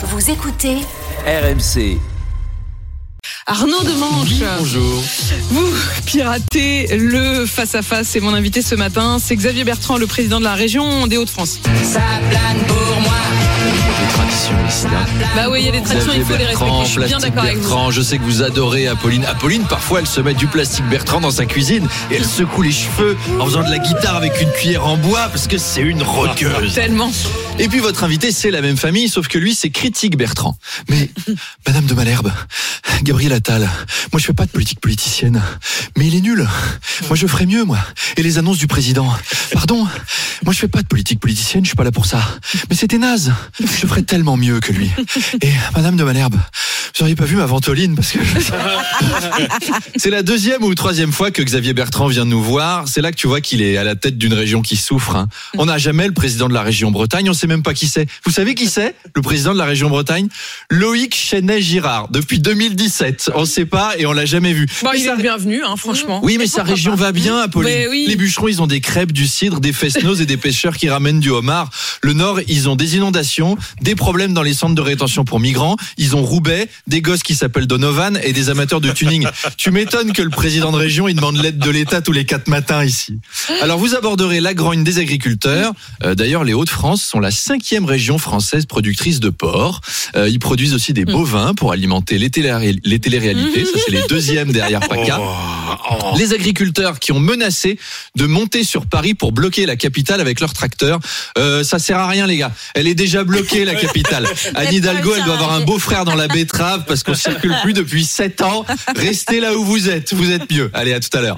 Vous écoutez RMC. Arnaud Demanche. Bonjour. Vous piratez le face-à-face. C'est mon invité ce matin. C'est Xavier Bertrand, le président de la région des Hauts-de-France. Ici. hein. Bah oui, il y a des traditions, il faut les respecter. Je suis bien d'accord avec vous. Bertrand. Je sais que vous adorez Apolline. Apolline, parfois, elle se met du plastique Bertrand dans sa cuisine et elle secoue les cheveux en faisant de la guitare avec une cuillère en bois parce que c'est une rockeuse. Tellement. Et puis votre invité, c'est la même famille, sauf que lui, c'est critique Bertrand. Mais, Madame de Malherbe, Gabriel Attal, moi je fais pas de politique politicienne, mais il est nul. Moi je ferais mieux, moi. Et les annonces du président. Pardon, moi je fais pas de politique politicienne, je suis pas là pour ça. Mais c'était naze. Je ferais tellement mieux que lui. Et Madame de Malherbe, vous auriez pas vu ma ventoline parce que c'est la deuxième ou troisième fois que Xavier Bertrand vient nous voir. C'est là que tu vois qu'il est à la tête d'une région qui souffre. hein. On n'a jamais le président de la région Bretagne. On sait même pas qui c'est. Vous savez qui c'est Le président de la région Bretagne? Loïc Chenet-Girard. Depuis 2017. On sait pas et on l'a jamais vu. Bon, il ça- est le bienvenu, hein, franchement. oui, mais sa région va bien, Apolline. Oui. Les bûcherons, ils ont des crêpes, du cidre, des fest-noz et des pêcheurs qui ramènent du homard. Le Nord, ils ont des inondations, des problèmes dans les centres de rétention pour migrants. Ils ont Roubaix, des gosses qui s'appellent Donovan et des amateurs de tuning. tu m'étonnes que le président de région, il demande l'aide de l'État tous les quatre matins ici. Alors, vous aborderez la grogne des agriculteurs. Euh, D'ailleurs, les Hauts-de-France sont la cinquième région française productrice de porc. Euh, ils produisent aussi des bovins pour alimenter les, télé- les téléréalités. Ça, c'est les deuxièmes derrière PACA. Les agriculteurs qui ont menacé de monter sur Paris pour bloquer la capitale avec leur tracteur. Euh, ça sert à rien, les gars. Elle est déjà bloquée, la capitale. Anne Hidalgo, elle doit avoir un beau-frère dans la betterave parce qu'on circule plus depuis sept ans. Restez là où vous êtes. Vous êtes mieux. Allez, à tout à l'heure.